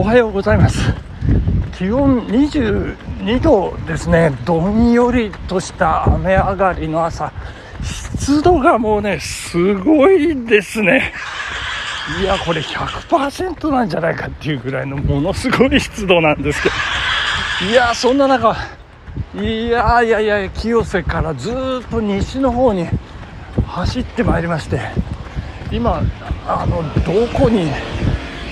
おはようございます。気温22度ですね。どんよりとした雨上がりの朝。湿度がもうねすごいですね。いやこれ100%なんじゃないかっていうぐらいのものすごい湿度なんですけど。いやそんな中いやいやいや清瀬からずっと西の方に走ってまいりまして今あのどこに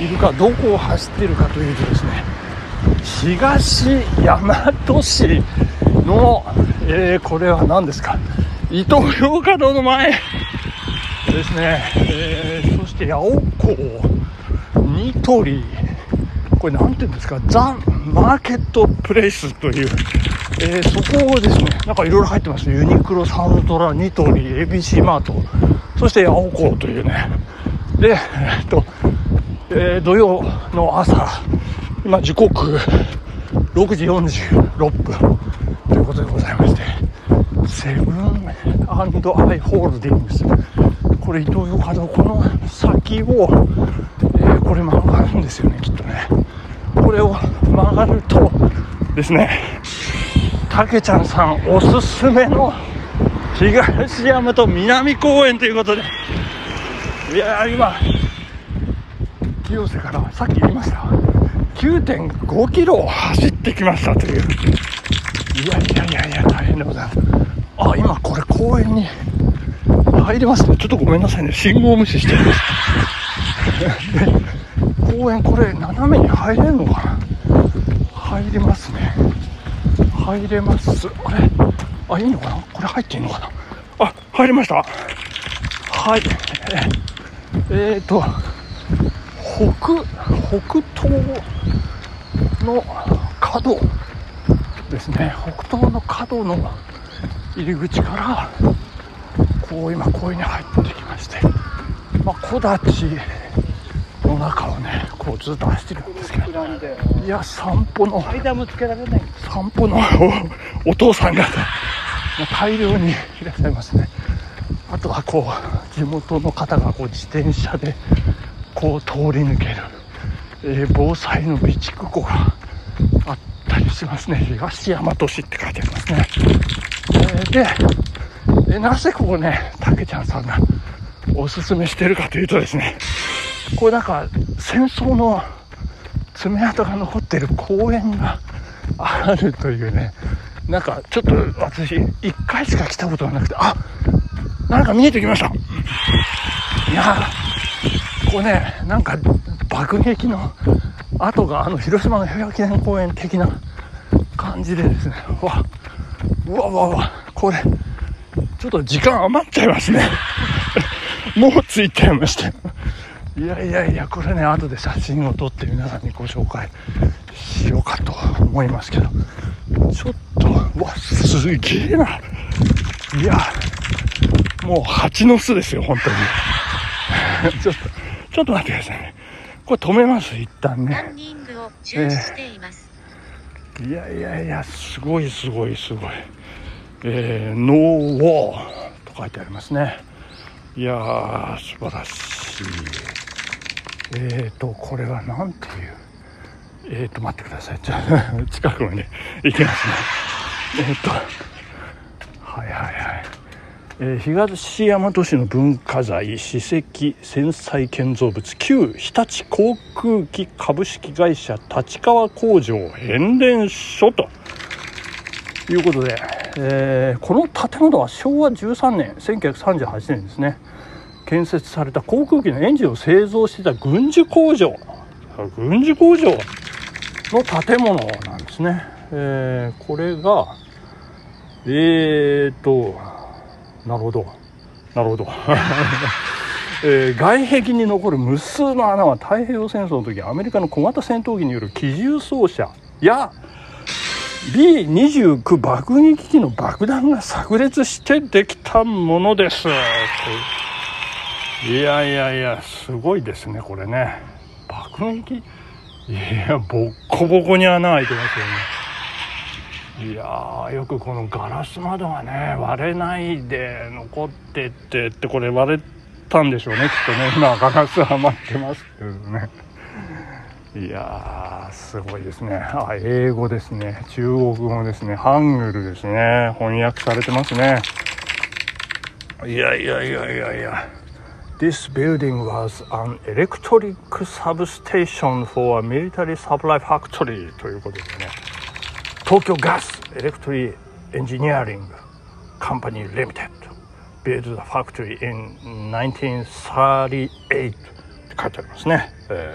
いるかどこを走っているかというとですね東大和市の、えー、これは何ですか？伊東洋華堂の前ですね、えー、そして八尾港ニトリ。これ何ていうんですか？ザ・マーケットプレイスという、えー、そこをですねなんかいろいろ入ってますユニクロサウトラニトリ ABC マート。そして八尾港というね。でえっとえー、土曜の朝、今時刻6時46分ということでございまして、セブンアイ・ホールディングス、これ伊東洋華堂、この先を、えー、これ曲がるんですよね、きっとね。これを曲がるとですね、たけちゃんさんおすすめの東山と南公園ということで、いや今、清瀬からさっき言いました。9.5キロを走ってきましたという。いやいやいやいや大変でございます。あ今これ公園に入りますね。ちょっとごめんなさいね。信号無視してます。公園これ斜めに入れるのかな。入りますね。入れます。あれ？あいいのかな？これ入っていいのかな？あ入りました。はい。えー、っと北北東の角ですね。北東の角の入り口からこう今公園に入ってきまして、まあ、木立の中をねこうずっと走ってるんですけどいや散歩の散歩のお父さん方大量にいらっしゃいますね。あとはこう地元の方がこう自転車でこう通り抜ける、えー、防災の備蓄庫があったりしますね。東大和市って書いてありますね、えー、で、えなぜここねたけちゃんさんがおすすめしてるかというとですねこれなんか戦争の爪痕が残ってる公園があるというねなんかちょっと私1回しか来たことがなくてあなんか見えてきました。いやこねなんか爆撃の跡があの広島の平和記念公園的な感じでですね。わうわうわうわこれちょっと時間余っちゃいますね。もう着いちゃいました。いやいやいやこれね後で写真を撮って皆さんにご紹介しようかと思いますけど。ちょっとわすげえな。いやもう蜂の巣ですよ本当に。ちょっとちょっと待ってくださいね。これ止めます、一旦ね。えー、いやいやいや、すごいすごいすごい。えー、ノーウォーと書いてありますね。いやー、素晴らしい。えーと、これは何ていう？えーと、待ってください。じゃあ、近くまで行きますね。えーと、はいはいはい。え、東大和市の文化財史跡戦災建造物旧日立航空機株式会社立川工場変電所と。いうことで、えー、この建物は昭和13年1938年ですね。建設された航空機のエンジンを製造していた軍需工場。軍需工場の建物なんですね、えー、これがえーとなるほど。なるほど、えー、外壁に残る無数の穴は太平洋戦争の時アメリカの小型戦闘機による機銃掃射や B29 爆撃機の爆弾が炸裂してできたものです。いやいやいやすごいですねこれね。爆撃？いやボッコボコに穴開いてますよね。いやよくこのガラス窓がね割れないで残ってってってこれ割れたんでしょうね きっとね。今ガラスはまってますけどね。いやーすごいですね。あ英語ですね。中国語ですね。ハングルですね。翻訳されてますね。いやいやいやいやいや。This building was an electric substation for a military supply factory ということですね。 Tokyo Gas Electric Engineering Company Limited built the factory in 1938って書いてありますね、え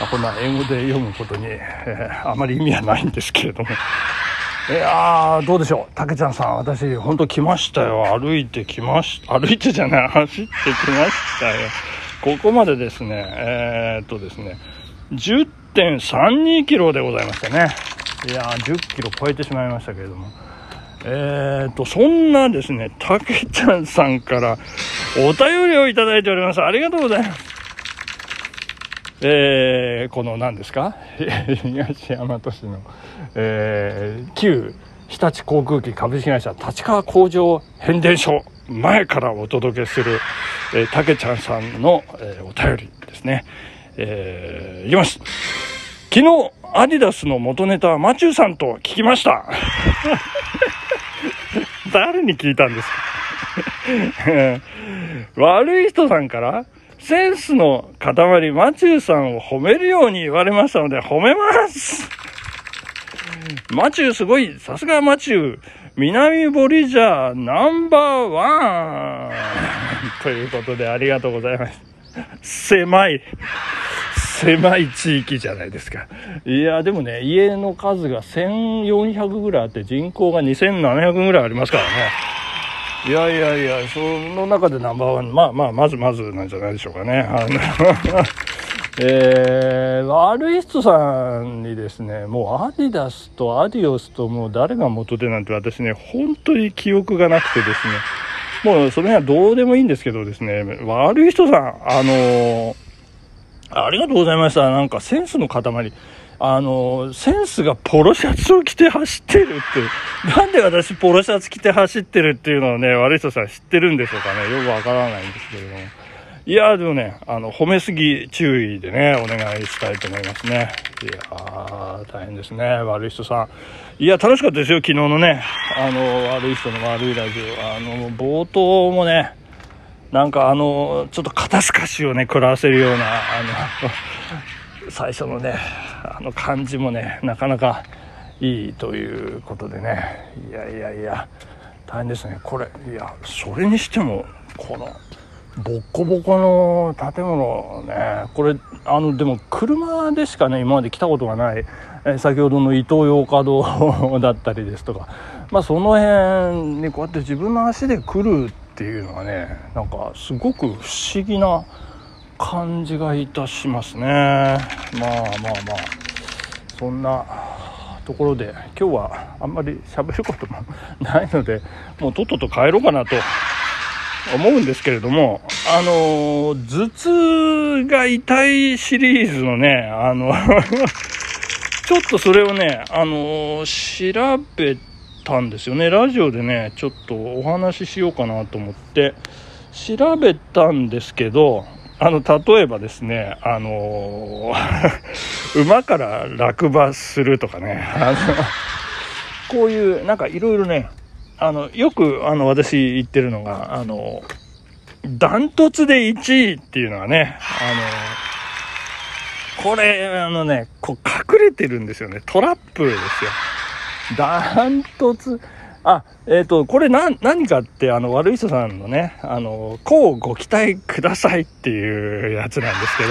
ー、こんな英語で読むことに、えー、あまり意味はないんですけれども。いやーどうでしょう？たけちゃんさん私本当来ましたよ。歩いてきました歩いてじゃない走ってきましたよ。ここまでですねえー、っとですね10.32キロでございましたね。いやー10キロ超えてしまいましたけれどもえーと、そんなですね、たけちゃんさんからお便りをいただいております。ありがとうございます。えー、この何ですか？東大和市の、えー、旧日立航空機株式会社立川工場変電所前からお届けする、えー、たけちゃんさんの、えー、お便りですね。えー、いきます。昨日、アディダスの元ネタ、マチューさんと聞きました。誰に聞いたんですか？悪い人さんからセンスの塊マチューさんを褒めるように言われましたので褒めますマチューすごいさすがマチュー南ボリジャーナンバーワン ということでありがとうございます。狭い。狭い地域じゃないですか。いや、でもね、家の数が1400ぐらいあって、人口が2700ぐらいありますからね。いやいやいや、その中でナンバーワン、まあまあ、まずまずなんじゃないでしょうかね。あの えー、悪い人さんにですね、もうアディダスとアディオスともう誰が元でなんて私ね、本当に記憶がなくてですね、もうそれはどうでもいいんですけどですね、悪い人さん、あのーありがとうございました。なんかセンスの塊。あの、センスがポロシャツを着て走ってるって、なんで私ポロシャツ着て走ってるっていうのをね、悪い人さん知ってるんでしょうかね。よくわからないんですけれども。いや、でもね、あの、褒めすぎ注意でね、お願いしたいと思いますね。いやー、大変ですね、悪い人さん。いや、楽しかったですよ、昨日のね、あの、悪い人の悪いラジオ。あの、冒頭もね、なんかあの、ちょっと肩透かしをね、食らわせるような、あの、最初のね、あの感じもね、なかなかいいということでね、いやいやいや、大変ですね。これ、いや、それにしても、この、ボッコボコの建物ね、これ、あの、でも車でしかね、今まで来たことがない、え先ほどの伊東洋華堂だったりですとか、まあその辺にこうやって自分の足で来るってていうのはねなんかすごく不思議な感じがいたしますね。まあまあまあ。そんなところで今日はあんまり喋ることもないのでもうとっとと帰ろうかなと思うんですけれどもあの頭痛が痛いシリーズのねあの ちょっとそれをねあの調べてたんですよね。ラジオでねちょっとお話ししようかなと思って調べたんですけどあの例えばですねあの 馬から落馬するとかねあのこういうなんかいろいろねあのよくあの私言ってるのがあのダントツで1位っていうのはねあのこれあのねこう隠れてるんですよね。トラップですよ。ダントツ、あ、えっ、ー、と、これ何、何かって、あの、悪い人さんのね、あの、こうご期待くださいっていうやつなんですけど、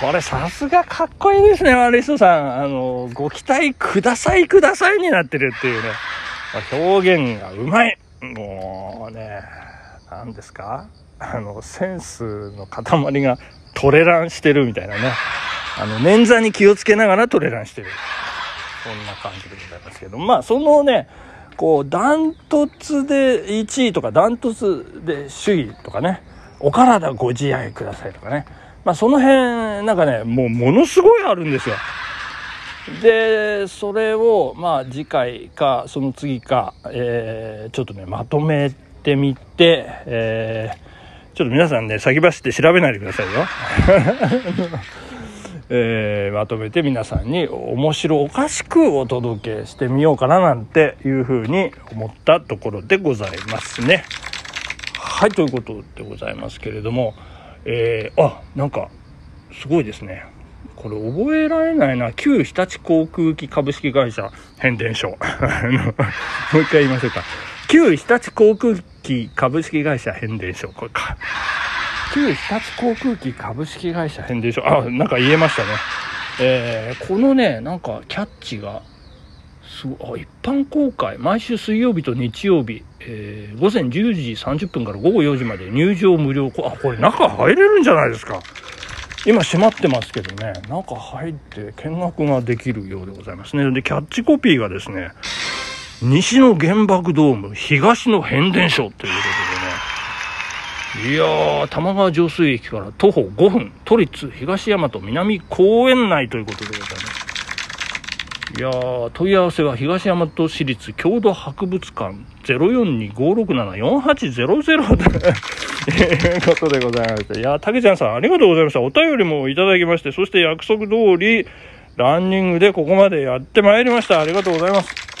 これさすがかっこいいですね、悪い人さん。あの、ご期待くださいくださいになってるっていうね、表現がうまい。もうね、何ですか？あの、センスの塊がトレランしてるみたいなね。あの、捻挫に気をつけながらトレランしてる。そんな感じでございますけど、まあ、そのね、こう、ダントツで1位とか、ダントツで首位とかね、お体ご自愛くださいとかね、まあ、その辺、なんかね、もうものすごいあるんですよ。で、それを、まあ、次回か、その次か、えー、ちょっとね、まとめてみて、えー、ちょっと皆さんね、先走って調べないでくださいよ。えー、まとめて皆さんに面白おかしくお届けしてみようかななんていうふうに思ったところでございますね。はいということでございますけれども、えー、あなんかすごいですね。これ覚えられないな。旧日立航空機株式会社変電所。もう一回言いましょうか。旧日立航空機株式会社変電所。これか。旧日立航空機株式会社変電所。あ、なんか言えましたね。えー、このね、なんかキャッチが、すごい、一般公開、毎週水曜日と日曜日、えー、午前10時30分から午後4時まで入場無料。あ、これ中入れるんじゃないですか。今閉まってますけどね、中入って見学ができるようでございますね。で、キャッチコピーがですね、西の原爆ドーム、東の変電所ということで、いやー、玉川上水駅から徒歩5分、都立東大和南公園内ということでございます。いやー、問い合わせは東大和市立郷土博物館0425674800と いうことでございまして。いやー、たけちゃんさんありがとうございました。お便りもいただきまして、そして約束通り、ランニングでここまでやってまいりました。ありがとうございます。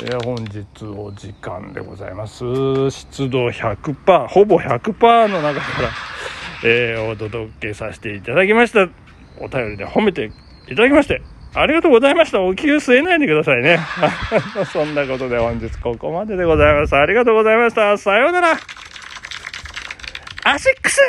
えー、本日お時間でございます。湿度100%、ほぼ100%の中から、えー、お届けさせていただきました。お便りで褒めていただきまして、ありがとうございました。お気を据えないでくださいね。そんなことで本日ここまででございます。ありがとうございました。さようなら。アシックス